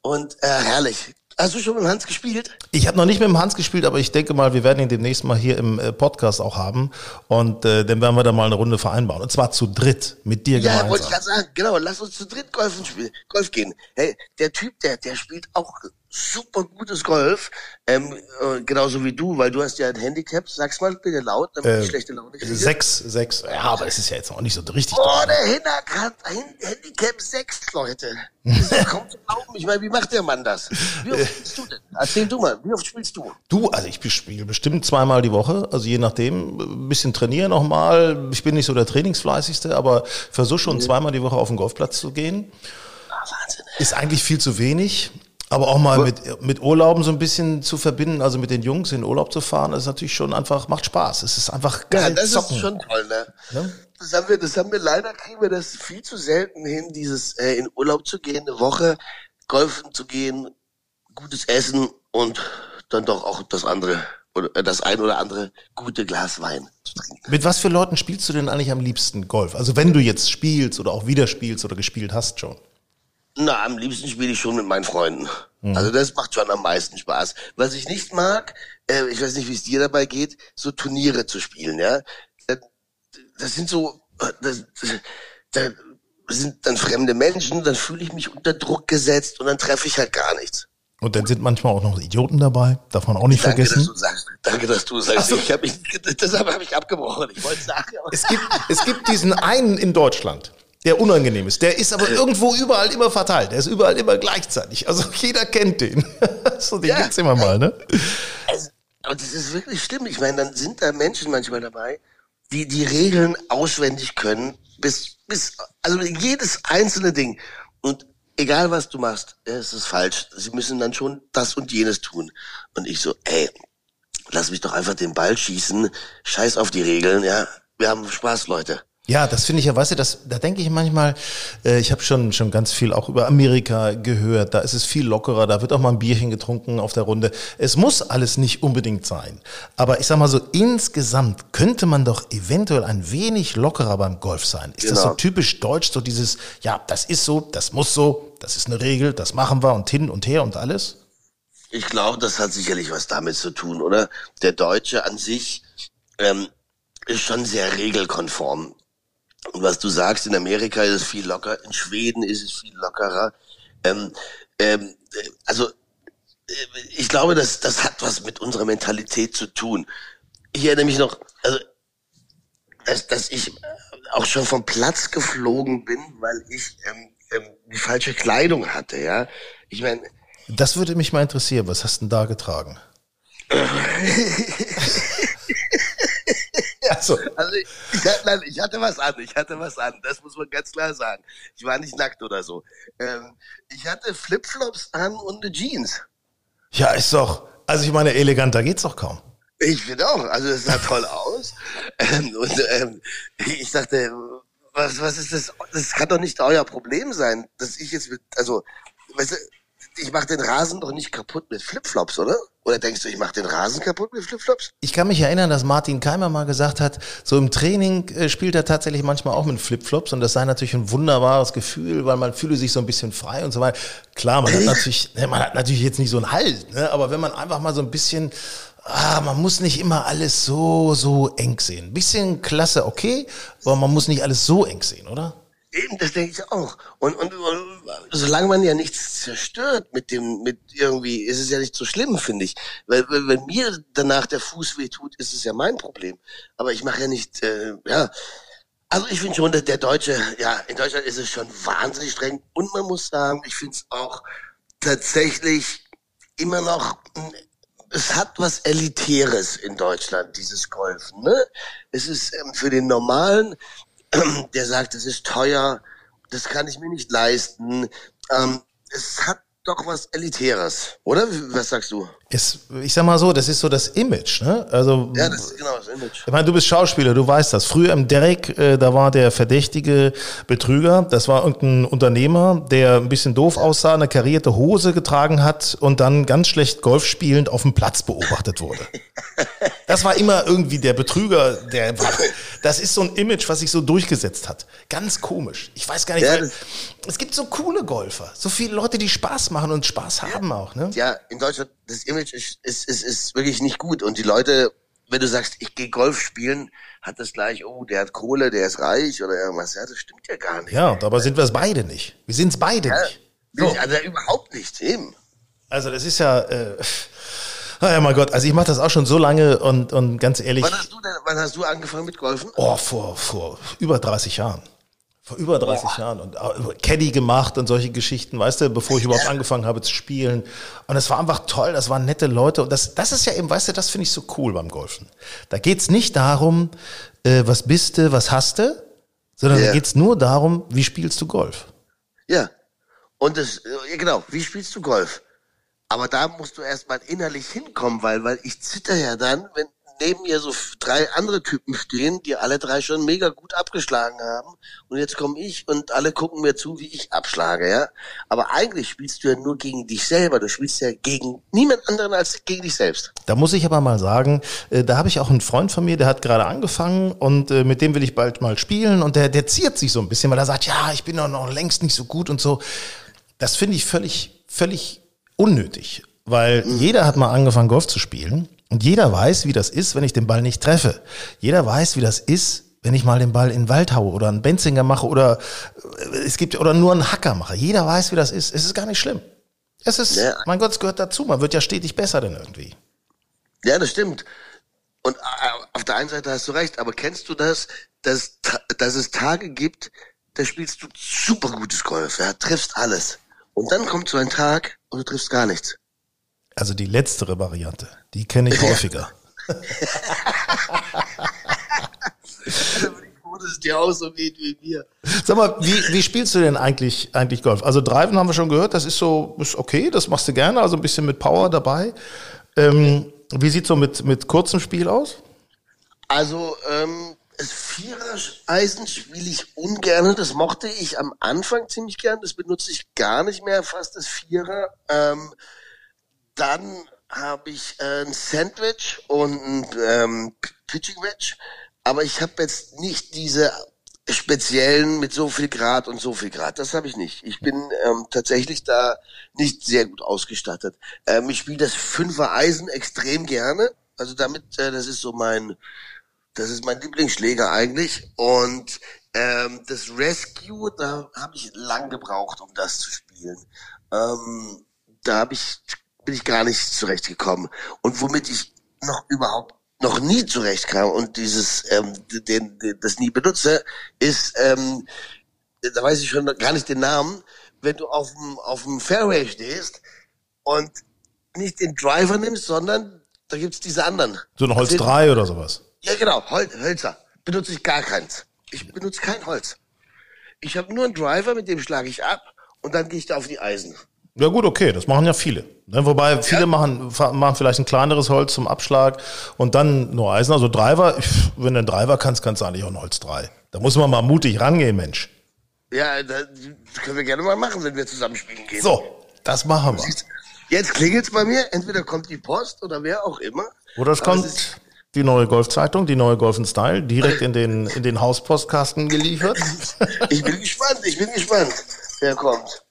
Und äh, herrlich. Hast du schon mit dem Hans gespielt? Ich habe noch nicht mit dem Hans gespielt, aber ich denke mal, wir werden ihn demnächst mal hier im äh, Podcast auch haben. Und äh, dann werden wir da mal eine Runde vereinbaren. Und zwar zu dritt, mit dir gemeinsam. Ja, wollte ich gerade sagen. Genau, lass uns zu dritt Golfen spielen, Golf gehen. Hey, der Typ, der, der spielt auch super gutes Golf, ähm, äh, genauso wie du, weil du hast ja ein Handicap. Sag's mal bitte laut, damit äh, ich schlechte Laune kriege. Sechs, sechs. Ja, aber es ist ja jetzt noch nicht so richtig. Oh, der Hinak hat ein Handicap sechs, Leute. Das ist kaum zu glauben. Ich meine, wie macht der Mann das? Wie oft spielst du denn? Erzähl du mal, wie oft spielst du? Du, also ich spiele bestimmt zweimal die Woche, also je nachdem. Ein bisschen trainieren nochmal. Ich bin nicht so der Trainingsfleißigste, aber versuche schon mhm. zweimal die Woche auf den Golfplatz zu gehen. Ah, Wahnsinn. Ist eigentlich viel zu wenig. Aber auch mal mit, mit Urlauben so ein bisschen zu verbinden, also mit den Jungs in Urlaub zu fahren, ist natürlich schon einfach, macht Spaß. Es ist einfach geil. Ja, das zocken. ist schon toll, ne? Ja? Das haben wir, das haben wir leider kriegen wir das viel zu selten hin, dieses äh, in Urlaub zu gehen, eine Woche golfen zu gehen, gutes Essen und dann doch auch das andere oder äh, das ein oder andere gute Glas Wein zu trinken. Mit was für Leuten spielst du denn eigentlich am liebsten Golf? Also wenn du jetzt spielst oder auch wieder spielst oder gespielt hast schon? Na, am liebsten spiele ich schon mit meinen Freunden. Mhm. Also das macht schon am meisten Spaß. Was ich nicht mag, äh, ich weiß nicht, wie es dir dabei geht, so Turniere zu spielen, ja. Das sind so, das, das sind dann fremde Menschen, dann fühle ich mich unter Druck gesetzt und dann treffe ich halt gar nichts. Und dann sind manchmal auch noch Idioten dabei, darf man auch nicht Danke, vergessen. Dass du sagst. Danke, dass du sagst. So. Ich hab mich, [laughs] deshalb habe ich abgebrochen. Ich wollte sagen. Es gibt, es gibt diesen einen in Deutschland, der unangenehm ist. Der ist aber irgendwo überall immer verteilt. Der ist überall immer gleichzeitig. Also jeder kennt den. [laughs] so, den ja. gibt's immer mal, ne? Also, aber das ist wirklich schlimm. Ich meine, dann sind da Menschen manchmal dabei, die die Regeln auswendig können, bis, bis, also jedes einzelne Ding. Und egal was du machst, es ist falsch. Sie müssen dann schon das und jenes tun. Und ich so, ey, lass mich doch einfach den Ball schießen. Scheiß auf die Regeln, ja. Wir haben Spaß, Leute. Ja, das finde ich ja, weißt du, das, da denke ich manchmal, äh, ich habe schon, schon ganz viel auch über Amerika gehört, da ist es viel lockerer, da wird auch mal ein Bierchen getrunken auf der Runde. Es muss alles nicht unbedingt sein. Aber ich sag mal so, insgesamt könnte man doch eventuell ein wenig lockerer beim Golf sein. Ist genau. das so genau. typisch deutsch, so dieses, ja, das ist so, das muss so, das ist eine Regel, das machen wir und hin und her und alles? Ich glaube, das hat sicherlich was damit zu tun, oder? Der Deutsche an sich ähm, ist schon sehr regelkonform. Und was du sagst, in Amerika ist es viel locker, in Schweden ist es viel lockerer. Ähm, ähm, also äh, ich glaube, das, das hat was mit unserer Mentalität zu tun. Ich erinnere mich noch, also dass, dass ich auch schon vom Platz geflogen bin, weil ich ähm, ähm, die falsche Kleidung hatte, ja. Ich meine. Das würde mich mal interessieren. Was hast du denn da getragen? [laughs] [laughs] Also, also ich, nein, ich hatte was an, ich hatte was an, das muss man ganz klar sagen. Ich war nicht nackt oder so. Ähm, ich hatte Flipflops an und eine Jeans. Ja, ist doch, also ich meine, eleganter geht's doch kaum. Ich finde auch, also es sah toll aus. Ähm, und ähm, ich dachte, was, was ist das? Das kann doch nicht euer Problem sein, dass ich jetzt mit, also, weißt du, ich mache den Rasen doch nicht kaputt mit Flipflops, oder? Oder denkst du, ich mache den Rasen kaputt mit Flipflops? Ich kann mich erinnern, dass Martin Keimer mal gesagt hat, so im Training äh, spielt er tatsächlich manchmal auch mit Flipflops und das sei natürlich ein wunderbares Gefühl, weil man fühle sich so ein bisschen frei und so weiter. Klar, man hat natürlich, ne, man hat natürlich jetzt nicht so einen Halt, ne? aber wenn man einfach mal so ein bisschen ah, man muss nicht immer alles so, so eng sehen. Ein bisschen klasse, okay, aber man muss nicht alles so eng sehen, oder? Eben, das denke ich auch. Und, und, und solange man ja nichts zerstört mit dem, mit irgendwie, ist es ja nicht so schlimm, finde ich. Weil wenn mir danach der Fuß weh tut, ist es ja mein Problem. Aber ich mache ja nicht, äh, ja. Also ich finde schon, der Deutsche, ja, in Deutschland ist es schon wahnsinnig streng. Und man muss sagen, ich finde es auch tatsächlich immer noch, es hat was Elitäres in Deutschland, dieses Golfen. Ne? Es ist ähm, für den normalen, [clears throat] der sagt, es ist teuer, das kann ich mir nicht leisten. Ähm, es hat doch was Elitäres, oder? Was sagst du? Ist, ich sag mal so, das ist so das Image, ne? Also, Ja, das ist genau das Image. ich meine, du bist Schauspieler, du weißt das. Früher im Derek, äh, da war der verdächtige Betrüger, das war irgendein Unternehmer, der ein bisschen doof aussah, eine karierte Hose getragen hat und dann ganz schlecht Golf spielend auf dem Platz beobachtet wurde. [laughs] Das war immer irgendwie der Betrüger, der, das ist so ein Image, was sich so durchgesetzt hat. Ganz komisch. Ich weiß gar nicht, Ja, weil, es gibt so coole Golfer, so viele Leute, die Spaß machen und Spaß haben auch, ne? Ja, in Deutschland, das Image ist, ist, ist, ist wirklich nicht gut. Und die Leute, wenn du sagst, ich gehe Golf spielen, hat das gleich, oh, der hat Kohle, der ist reich oder irgendwas. Ja, das stimmt ja gar nicht. Ja, dabei sind wir es beide nicht. Wir sind es beide Ja, nicht. So. Also überhaupt nicht, eben. Also das ist ja, äh, ah ja mein Gott, also ich mache das auch schon so lange und, und ganz ehrlich, Wann hast du denn, wann hast du angefangen mit Golfen? oh, vor, vor über 30 Jahren. Vor über 30 Jahren und äh, Caddy gemacht und solche Geschichten, weißt du, bevor ich überhaupt angefangen habe zu spielen. Und es war einfach toll, das waren nette Leute. Und das, das ist ja eben, weißt du, das finde ich so cool beim Golfen. Da geht's nicht darum, äh, was bist du, was hast du, sondern Ja. da geht's nur darum, wie spielst du Golf. Ja. Und das, äh, ja genau, wie spielst du Golf? Aber da musst du erstmal innerlich hinkommen, weil, weil ich zitter ja dann, wenn neben mir so drei andere Typen stehen, die alle drei schon mega gut abgeschlagen haben. Und jetzt komme ich und alle gucken mir zu, wie ich abschlage, ja. Aber eigentlich spielst du ja nur gegen dich selber. Du spielst ja gegen niemand anderen als gegen dich selbst. Da muss ich aber mal sagen, äh, da habe ich auch einen Freund von mir, der hat gerade angefangen und äh, mit dem will ich bald mal spielen und der, der ziert sich so ein bisschen, weil er sagt, ja, ich bin doch noch längst nicht so gut und so. Das finde ich völlig, völlig unnötig, weil jeder hat mal angefangen, Golf zu spielen und jeder weiß, wie das ist, wenn ich den Ball nicht treffe. Jeder weiß, wie das ist, wenn ich mal den Ball in den Wald haue oder einen Benzinger mache oder äh, es gibt oder nur einen Hacker mache. Jeder weiß, wie das ist. Es ist gar nicht schlimm. Es ist, Ja. mein Gott, es gehört dazu. Man wird ja stetig besser denn irgendwie. Ja, das stimmt. Und äh, auf der einen Seite hast du recht, aber kennst du das, dass, dass es Tage gibt, da spielst du super gutes Golf, ja, triffst alles. Und dann kommt so ein Tag und du triffst gar nichts. Also die letztere Variante, die kenne ich häufiger. Da bin ich froh, dass es dir auch so geht wie mir. Sag mal, wie, wie spielst du denn eigentlich, eigentlich Golf? Also Driven haben wir schon gehört, das ist so, ist okay, das machst du gerne, also ein bisschen mit Power dabei. Ähm, wie sieht so mit, mit kurzem Spiel aus? Also, ähm, das Vierer-Eisen spiele ich ungern. Das mochte ich am Anfang ziemlich gern. Das benutze ich gar nicht mehr, fast das Vierer. Ähm, dann habe ich äh, ein Sandwich und ein ähm, Pitching Wedge. Aber ich habe jetzt nicht diese speziellen mit so viel Grad und so viel Grad. Das habe ich nicht. Ich bin ähm, tatsächlich da nicht sehr gut ausgestattet. Ähm, ich spiele das Fünfer Eisen extrem gerne. Also damit, äh, das ist so mein, das ist mein Lieblingsschläger eigentlich. Und ähm, das Rescue, da habe ich lang gebraucht, um das zu spielen. Ähm, da habe ich, bin ich gar nicht zurechtgekommen. Und womit ich noch überhaupt noch nie zurechtkam und dieses ähm, den, den das nie benutze, ist, ähm, da weiß ich schon gar nicht den Namen, wenn du auf dem auf dem Fairway stehst und nicht den Driver nimmst, sondern da gibt's diese anderen. So ein Holz Also- 3 oder sowas? ja, genau, Hol Hölzer. Benutze ich gar keins. Ich benutze kein Holz. Ich habe nur einen Driver, mit dem schlage ich ab und dann gehe ich da auf die Eisen. Ja gut, okay, das machen ja viele. Ne? Wobei viele machen, machen vielleicht ein kleineres Holz zum Abschlag und dann nur Eisen. Also Driver, wenn du einen Driver kannst, kannst du eigentlich auch ein Holz 3. Da muss man mal mutig rangehen, Mensch. Ja, das können wir gerne mal machen, wenn wir zusammen spielen gehen. So, das machen wir. Jetzt klingelt's bei mir. Entweder kommt die Post oder wer auch immer. Oder es Aber kommt ist- die neue Golfzeitung, die neue Golf Style, direkt in den, in den Hauspostkasten geliefert. [laughs] ich bin gespannt, ich bin gespannt, wer kommt.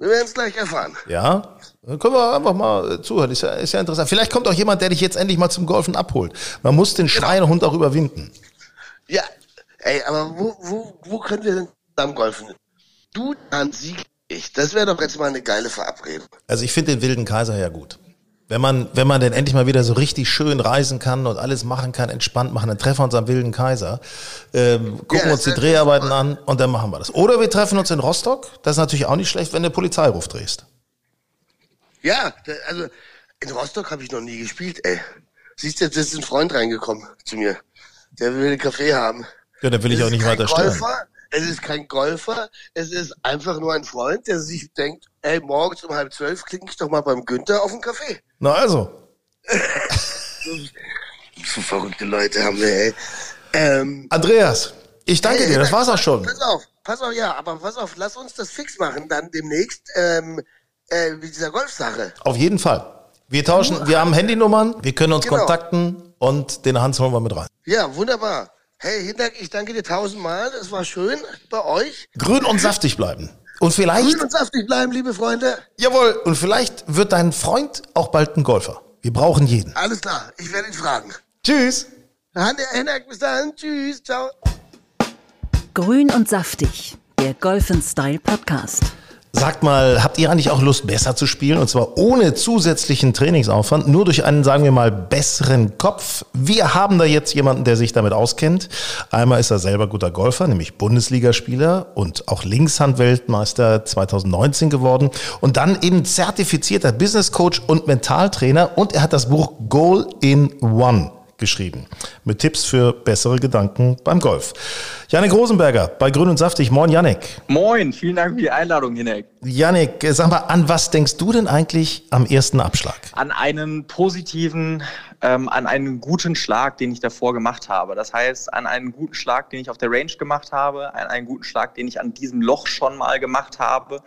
Wir werden es gleich erfahren. Ja, dann können wir einfach mal äh, zuhören. Ist ja, ist ja interessant. Vielleicht kommt auch jemand, der dich jetzt endlich mal zum Golfen abholt. Man muss den Schweinehund auch überwinden. Ja, ey, aber wo, wo, wo können wir denn zusammen golfen? Du, dann Sieg, ich. Das wäre doch jetzt mal eine geile Verabredung. Also ich finde den wilden Kaiser ja gut. Wenn man, wenn man denn endlich mal wieder so richtig schön reisen kann und alles machen kann, entspannt machen, dann treffen wir uns am wilden Kaiser, ähm, gucken Ja, uns die Dreharbeiten an und dann machen wir das. Oder wir treffen uns in Rostock. Das ist natürlich auch nicht schlecht, wenn du Polizeiruf drehst. Ja, also in Rostock habe ich noch nie gespielt, ey. Siehst du, jetzt ist ein Freund reingekommen zu mir. Der will einen Kaffee haben. Ja, dann will ich Das auch ist nicht weiter stören. Golfer, Es ist kein Golfer, es ist einfach nur ein Freund, der sich denkt, ey, morgens um halb zwölf klinge ich doch mal beim Günther auf einen Kaffee. Na also. [laughs] so, verrückte Leute haben wir, ey. Ähm, Andreas, ich danke dir, das war's auch schon. Pass auf, pass auf, ja, aber pass auf, lass uns das fix machen, dann demnächst, ähm, äh, mit dieser Golfsache. Auf jeden Fall. Wir tauschen, wir haben Handynummern, wir können uns Genau. kontakten und den Hans holen wir mit rein. Ja, wunderbar. Hey, Hinterk, ich danke dir tausendmal. Es war schön bei euch. Grün und saftig bleiben. Und vielleicht, Grün und saftig bleiben, liebe Freunde. jawohl, und vielleicht wird dein Freund auch bald ein Golfer. Wir brauchen jeden. Alles klar, ich werde ihn fragen. Tschüss. Hinterk, bis dann. Tschüss, ciao. Grün und saftig, der Golf Style Podcast. Sagt mal, habt ihr eigentlich auch Lust, besser zu spielen? Und zwar ohne zusätzlichen Trainingsaufwand, nur durch einen, sagen wir mal, besseren Kopf. Wir haben da jetzt jemanden, der sich damit auskennt. Einmal ist er selber guter Golfer, nämlich Bundesligaspieler und auch Linkshandweltmeister 2019 geworden. Und dann eben zertifizierter Business Coach und Mentaltrainer. Und er hat das Buch Goal in One geschrieben. Mit Tipps für bessere Gedanken beim Golf. Janik Rosenberger bei Grün und Saftig. Moin, Janik. Moin, vielen Dank für die Einladung, Hinek. Janik, sag mal, an was denkst du denn eigentlich am ersten Abschlag? An einen positiven, ähm, an einen guten Schlag, den ich davor gemacht habe. Das heißt, an einen guten Schlag, den ich auf der Range gemacht habe, an einen guten Schlag, den ich an diesem Loch schon mal gemacht habe,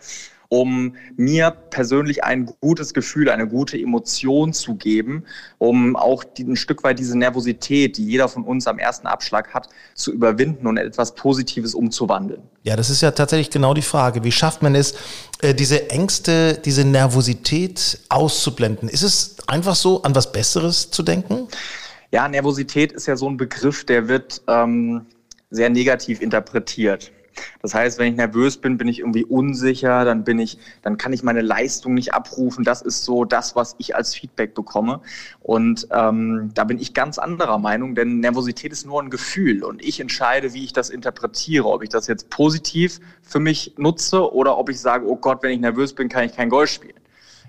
um mir persönlich ein gutes Gefühl, eine gute Emotion zu geben, um auch die, ein Stück weit diese Nervosität, die jeder von uns am ersten Abschlag hat, zu überwinden und etwas Positives umzuwandeln. Ja, das ist ja tatsächlich genau die Frage. Wie schafft man es, äh, diese Ängste, diese Nervosität auszublenden? Ist es einfach so, an was Besseres zu denken? Ja, Nervosität ist ja so ein Begriff, der wird ähm, sehr negativ interpretiert. Das heißt, wenn ich nervös bin, bin ich irgendwie unsicher, dann bin ich, dann kann ich meine Leistung nicht abrufen. Das ist so das, was ich als Feedback bekomme. Und ähm, da bin ich ganz anderer Meinung, denn Nervosität ist nur ein Gefühl und ich entscheide, wie ich das interpretiere, ob ich das jetzt positiv für mich nutze oder ob ich sage, oh Gott, wenn ich nervös bin, kann ich kein Golf spielen.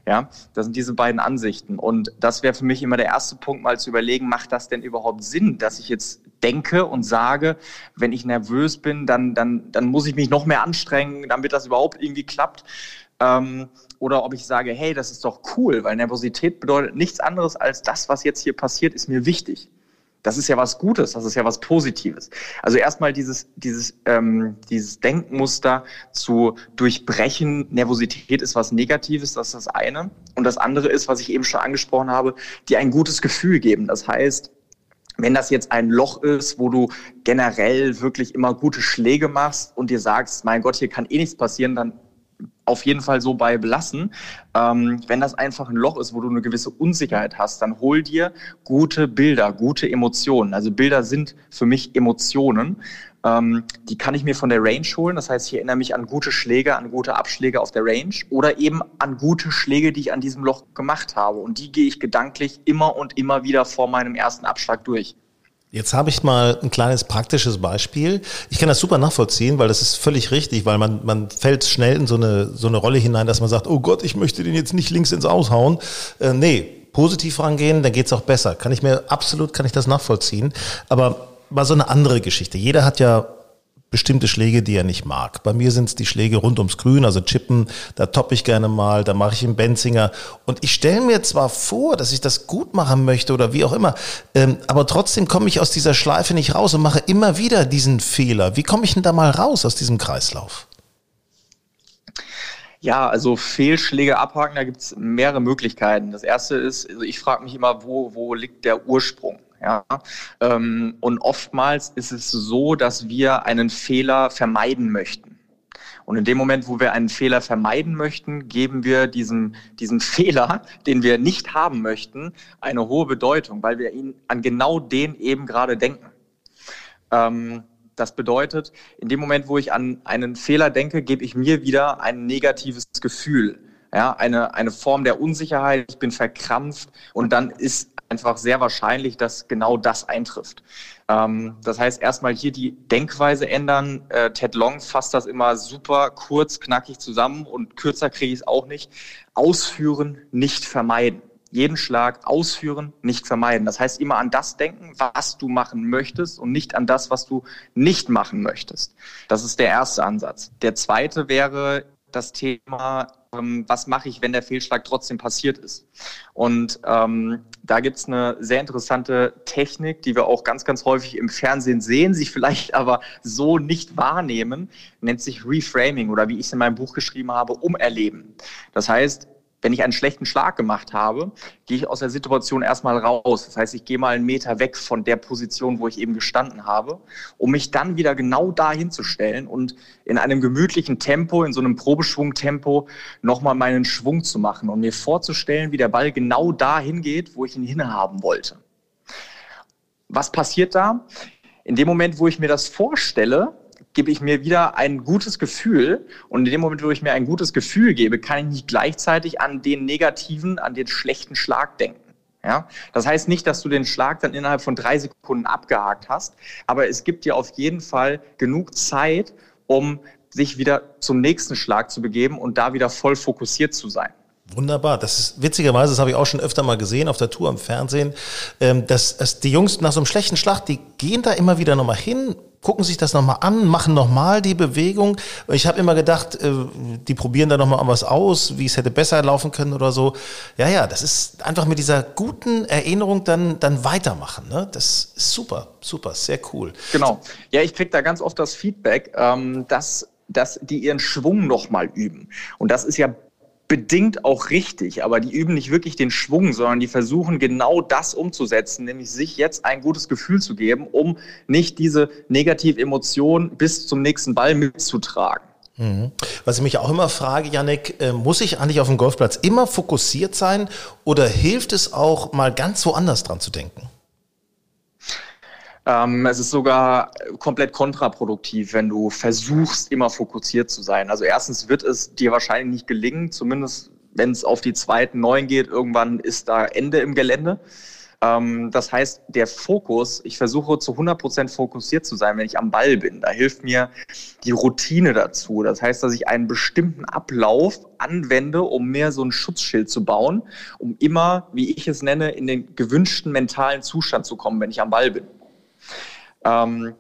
Ja, das sind diese beiden Ansichten. Und das wäre für mich immer der erste Punkt, mal zu überlegen, macht das denn überhaupt Sinn, dass ich jetzt denke und sage, wenn ich nervös bin, dann, dann, dann muss ich mich noch mehr anstrengen, damit das überhaupt irgendwie klappt. Ähm, oder ob ich sage, hey, das ist doch cool, weil Nervosität bedeutet nichts anderes als das, was jetzt hier passiert, ist mir wichtig. Das ist ja was Gutes, das ist ja was Positives. Also erstmal dieses, dieses, ähm, dieses Denkmuster zu durchbrechen. Nervosität ist was Negatives, das ist das eine. Und das andere ist, was ich eben schon angesprochen habe, dir ein gutes Gefühl geben. Das heißt, wenn das jetzt ein Loch ist, wo du generell wirklich immer gute Schläge machst und dir sagst, mein Gott, hier kann eh nichts passieren, dann auf jeden Fall so bei belassen. Ähm, wenn das einfach ein Loch ist, wo du eine gewisse Unsicherheit hast, dann hol dir gute Bilder, gute Emotionen. Also Bilder sind für mich Emotionen. Ähm, die kann ich mir von der Range holen. Das heißt, ich erinnere mich an gute Schläge, an gute Abschläge auf der Range oder eben an gute Schläge, die ich an diesem Loch gemacht habe. Und die gehe ich gedanklich immer und immer wieder vor meinem ersten Abschlag durch. Jetzt habe ich mal ein kleines praktisches Beispiel. Ich kann das super nachvollziehen, weil das ist völlig richtig, weil man, man fällt schnell in so eine, so eine Rolle hinein, dass man sagt, oh Gott, ich möchte den jetzt nicht links ins Aushauen. Äh, nee, positiv rangehen, dann geht's auch besser. Kann ich mir, absolut kann ich das nachvollziehen. Aber mal so eine andere Geschichte. Jeder hat ja bestimmte Schläge, die er nicht mag. Bei mir sind es die Schläge rund ums Grün, also Chippen, da toppe ich gerne mal, da mache ich einen Benzinger. Und ich stelle mir zwar vor, dass ich das gut machen möchte oder wie auch immer, ähm, aber trotzdem komme ich aus dieser Schleife nicht raus und mache immer wieder diesen Fehler. Wie komme ich denn da mal raus aus diesem Kreislauf? Ja, also Fehlschläge abhaken, da gibt es mehrere Möglichkeiten. Das erste ist, also ich frage mich immer, wo, wo liegt der Ursprung? Ja, ähm, und oftmals ist es so, dass wir einen Fehler vermeiden möchten. Und in dem Moment, wo wir einen Fehler vermeiden möchten, geben wir diesem, diesem [laughs] Fehler, den wir nicht haben möchten, eine hohe Bedeutung, weil wir ihn an genau den eben gerade denken. Ähm, das bedeutet, in dem Moment, wo ich an einen Fehler denke, gebe ich mir wieder ein negatives Gefühl. Ja, eine, eine Form der Unsicherheit, ich bin verkrampft und dann ist einfach sehr wahrscheinlich, dass genau das eintrifft. Ähm, das heißt, erstmal hier die Denkweise ändern. Äh, Ted Long fasst das immer super kurz, knackig zusammen und kürzer kriege ich es auch nicht. Ausführen, nicht vermeiden. jeden Schlag ausführen, nicht vermeiden. Das heißt, immer an das denken, was du machen möchtest und nicht an das, was du nicht machen möchtest. Das ist der erste Ansatz. Der zweite wäre das Thema, ähm, was mache ich, wenn der Fehlschlag trotzdem passiert ist. Und ähm, da gibt's eine sehr interessante Technik, die wir auch ganz, ganz häufig im Fernsehen sehen, sich vielleicht [laughs] aber so nicht wahrnehmen, nennt sich Reframing oder wie ich es in meinem Buch geschrieben habe, Umerleben. Das heißt, wenn ich einen schlechten Schlag gemacht habe, gehe ich aus der Situation erstmal raus. Das heißt, ich gehe mal einen Meter weg von der Position, wo ich eben gestanden habe, um mich dann wieder genau dahin zu stellen und in einem gemütlichen Tempo, in so einem Probeschwungtempo, nochmal meinen Schwung zu machen und mir vorzustellen, wie der Ball genau dahin geht, wo ich ihn hinhaben wollte. Was passiert da? In dem Moment, wo ich mir das vorstelle, gebe ich mir wieder ein gutes Gefühl. Und in dem Moment, wo ich mir ein gutes Gefühl gebe, kann ich nicht gleichzeitig an den negativen, an den schlechten Schlag denken. Ja, das heißt nicht, dass du den Schlag dann innerhalb von drei Sekunden abgehakt hast, aber es gibt dir auf jeden Fall genug Zeit, um sich wieder zum nächsten Schlag zu begeben und da wieder voll fokussiert zu sein. Wunderbar. Das ist witzigerweise, das habe ich auch schon öfter mal gesehen auf der Tour im Fernsehen, ähm, dass, dass die Jungs nach so einem schlechten Schlag, die gehen da immer wieder nochmal hin, gucken sich das nochmal an, machen nochmal die Bewegung. Ich habe immer gedacht, äh, die probieren da nochmal was aus, wie es hätte besser laufen können oder so. Ja, ja, das ist einfach mit dieser guten Erinnerung dann, dann weitermachen. Ne? Das ist super, super, sehr cool. Genau. Ja, ich kriege da ganz oft das Feedback, ähm, dass dass die ihren Schwung nochmal üben. Und das ist ja bedingt auch richtig, aber die üben nicht wirklich den Schwung, sondern die versuchen genau das umzusetzen, nämlich sich jetzt ein gutes Gefühl zu geben, um nicht diese negative Emotion bis zum nächsten Ball mitzutragen. Mhm. Was ich mich auch immer frage, Yannick, äh, muss ich eigentlich auf dem Golfplatz immer fokussiert sein oder hilft es auch mal ganz woanders dran zu denken? Ähm, es ist sogar komplett kontraproduktiv, wenn du versuchst, immer fokussiert zu sein. Also erstens wird es dir wahrscheinlich nicht gelingen, zumindest wenn es auf die zweiten neun geht, irgendwann ist da Ende im Gelände. Ähm, das heißt, der Fokus, ich versuche zu 100 Prozent fokussiert zu sein, wenn ich am Ball bin. Da hilft mir die Routine dazu. Das heißt, dass ich einen bestimmten Ablauf anwende, um mehr so ein Schutzschild zu bauen, um immer, wie ich es nenne, in den gewünschten mentalen Zustand zu kommen, wenn ich am Ball bin. Ähm,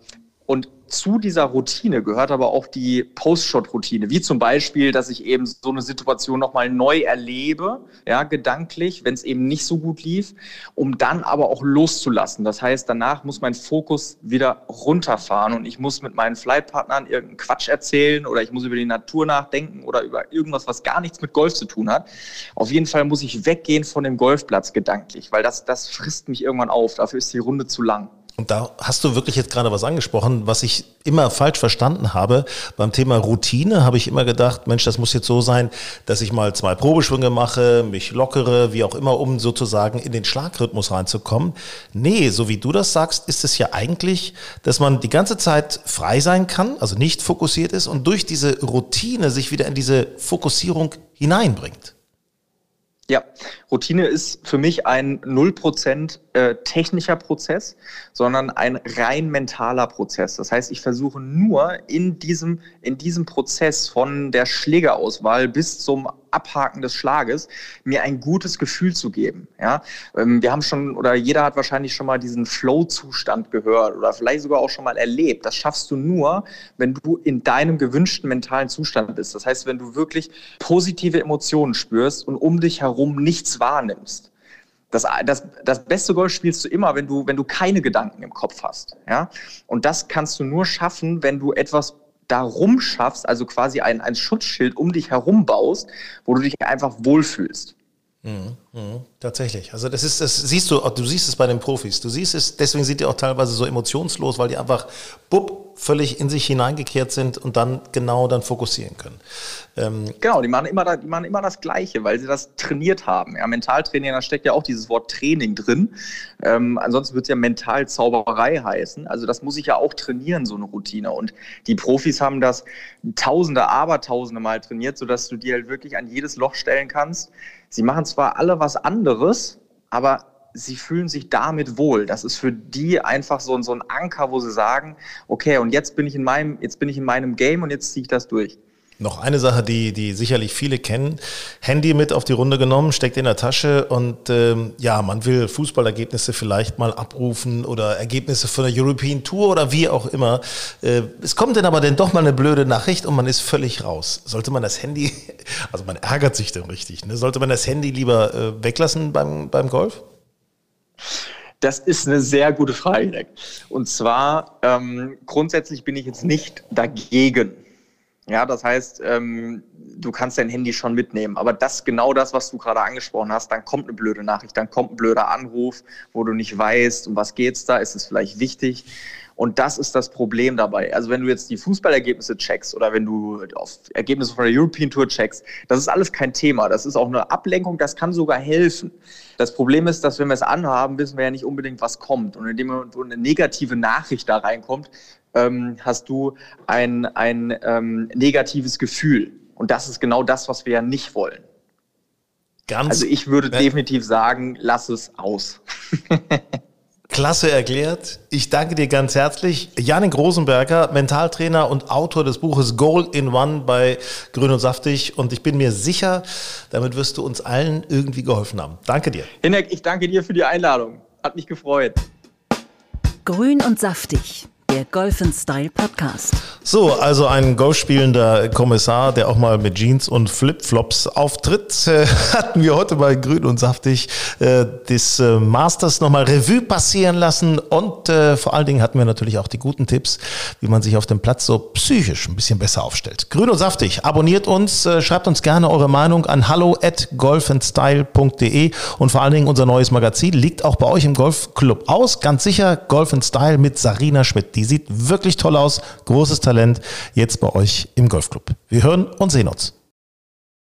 und zu dieser Routine gehört aber auch die Post-Shot-Routine, wie zum Beispiel, dass ich eben so eine Situation nochmal neu erlebe, ja, gedanklich, wenn es eben nicht so gut lief, um dann aber auch loszulassen. Das heißt, danach muss mein Fokus wieder runterfahren und ich muss mit meinen Flightpartnern irgendeinen Quatsch erzählen oder ich muss über die Natur nachdenken oder über irgendwas, was gar nichts mit Golf zu tun hat. Auf jeden Fall muss ich weggehen von dem Golfplatz gedanklich, weil das, das frisst mich irgendwann auf. Dafür ist die Runde zu lang. Und da hast du wirklich jetzt gerade was angesprochen, was ich immer falsch verstanden habe. Beim Thema Routine habe ich immer gedacht, Mensch, das muss jetzt so sein, dass ich mal zwei Probeschwünge mache, mich lockere, wie auch immer, um sozusagen in den Schlagrhythmus reinzukommen. Nee, so wie du das sagst, ist es ja eigentlich, dass man die ganze Zeit frei sein kann, also nicht fokussiert ist und durch diese Routine sich wieder in diese Fokussierung hineinbringt. Ja, Routine ist für mich ein 0% äh, technischer Prozess, sondern ein rein mentaler Prozess. Das heißt, ich versuche nur in diesem, in diesem Prozess von der Schlägerauswahl bis zum Abhaken des Schlages mir ein gutes Gefühl zu geben. Ja, ähm, wir haben schon oder jeder hat wahrscheinlich schon mal diesen Flow-Zustand gehört oder vielleicht sogar auch schon mal erlebt. Das schaffst du nur, wenn du in deinem gewünschten mentalen Zustand bist. Das heißt, wenn du wirklich positive Emotionen spürst und um dich herum nichts wahrnimmst. Das, das, das beste Golf spielst du immer, wenn du, wenn du keine Gedanken im Kopf hast. Ja? Und das kannst du nur schaffen, wenn du etwas darum schaffst, also quasi ein, ein Schutzschild um dich herum baust, wo du dich einfach wohlfühlst. Mhm, mh, tatsächlich. Also das ist, das siehst du, du siehst es bei den Profis. Du siehst es, deswegen sind die auch teilweise so emotionslos, weil die einfach bupp, völlig in sich hineingekehrt sind und dann genau dann fokussieren können. Ähm genau, die machen, immer, die machen immer das Gleiche, weil sie das trainiert haben. Ja, Mentaltraining, da steckt ja auch dieses Wort Training drin. Ähm, ansonsten wird es ja Mentalzauberei heißen. Also das muss ich ja auch trainieren, so eine Routine. Und die Profis haben das tausende, abertausende Mal trainiert, sodass du dir halt wirklich an jedes Loch stellen kannst. Sie machen zwar alle was anderes, aber sie fühlen sich damit wohl. Das ist für die einfach so, so ein Anker, wo sie sagen, okay, und jetzt bin ich in meinem, jetzt bin ich in meinem Game und jetzt ziehe ich das durch. Noch eine Sache, die, die sicherlich viele kennen. Handy mit auf die Runde genommen, steckt in der Tasche und ähm, ja, man will Fußballergebnisse vielleicht mal abrufen oder Ergebnisse von der European Tour oder wie auch immer. Äh, es kommt dann aber dann doch mal eine blöde Nachricht und man ist völlig raus. Sollte man das Handy, [laughs] also man ärgert sich dann richtig, ne? sollte man das Handy lieber äh, weglassen beim, beim Golf? Das ist eine sehr gute Frage. Und zwar, ähm, grundsätzlich bin ich jetzt nicht dagegen ja, das heißt, ähm, du kannst dein Handy schon mitnehmen. Aber das genau das, was du gerade angesprochen hast, dann kommt eine blöde Nachricht, dann kommt ein blöder Anruf, wo du nicht weißt, um was geht's da, ist es vielleicht wichtig. Und das ist das Problem dabei. Also wenn du jetzt die Fußballergebnisse checkst oder wenn du auf Ergebnisse von der European Tour checkst, das ist alles kein Thema. Das ist auch eine Ablenkung, das kann sogar helfen. Das Problem ist, dass wenn wir es anhaben, wissen wir ja nicht unbedingt, was kommt. Und indem eine negative Nachricht da reinkommt, ähm, hast du ein, ein ähm, negatives Gefühl. Und das ist genau das, was wir ja nicht wollen. Ganz also ich würde definitiv sagen, lass es aus. [laughs] Klasse erklärt. Ich danke dir ganz herzlich. Janik Rosenberger, Mentaltrainer und Autor des Buches Goal in One bei Grün und Saftig. Und ich bin mir sicher, damit wirst du uns allen irgendwie geholfen haben. Danke dir. Hinek, ich danke dir für die Einladung. Hat mich gefreut. Grün und Saftig der Golf Style Podcast. So, also ein golfspielender Kommissar, der auch mal mit Jeans und Flipflops auftritt, äh, [laughs] hatten wir heute bei Grün und Saftig äh, des äh, Masters nochmal Revue passieren lassen und vor allen Dingen hatten wir natürlich auch die guten Tipps, wie man sich auf dem Platz so psychisch ein bisschen besser aufstellt. Grün und Saftig, abonniert uns, schreibt uns gerne eure Meinung an hallo at golfandstyle.de und vor allen Dingen unser neues Magazin liegt auch bei euch im Golfclub aus, ganz sicher Golf Style mit Sarina Schmidt. Die sieht wirklich toll aus, großes Talent, jetzt bei euch im Golfclub. Wir hören und sehen uns.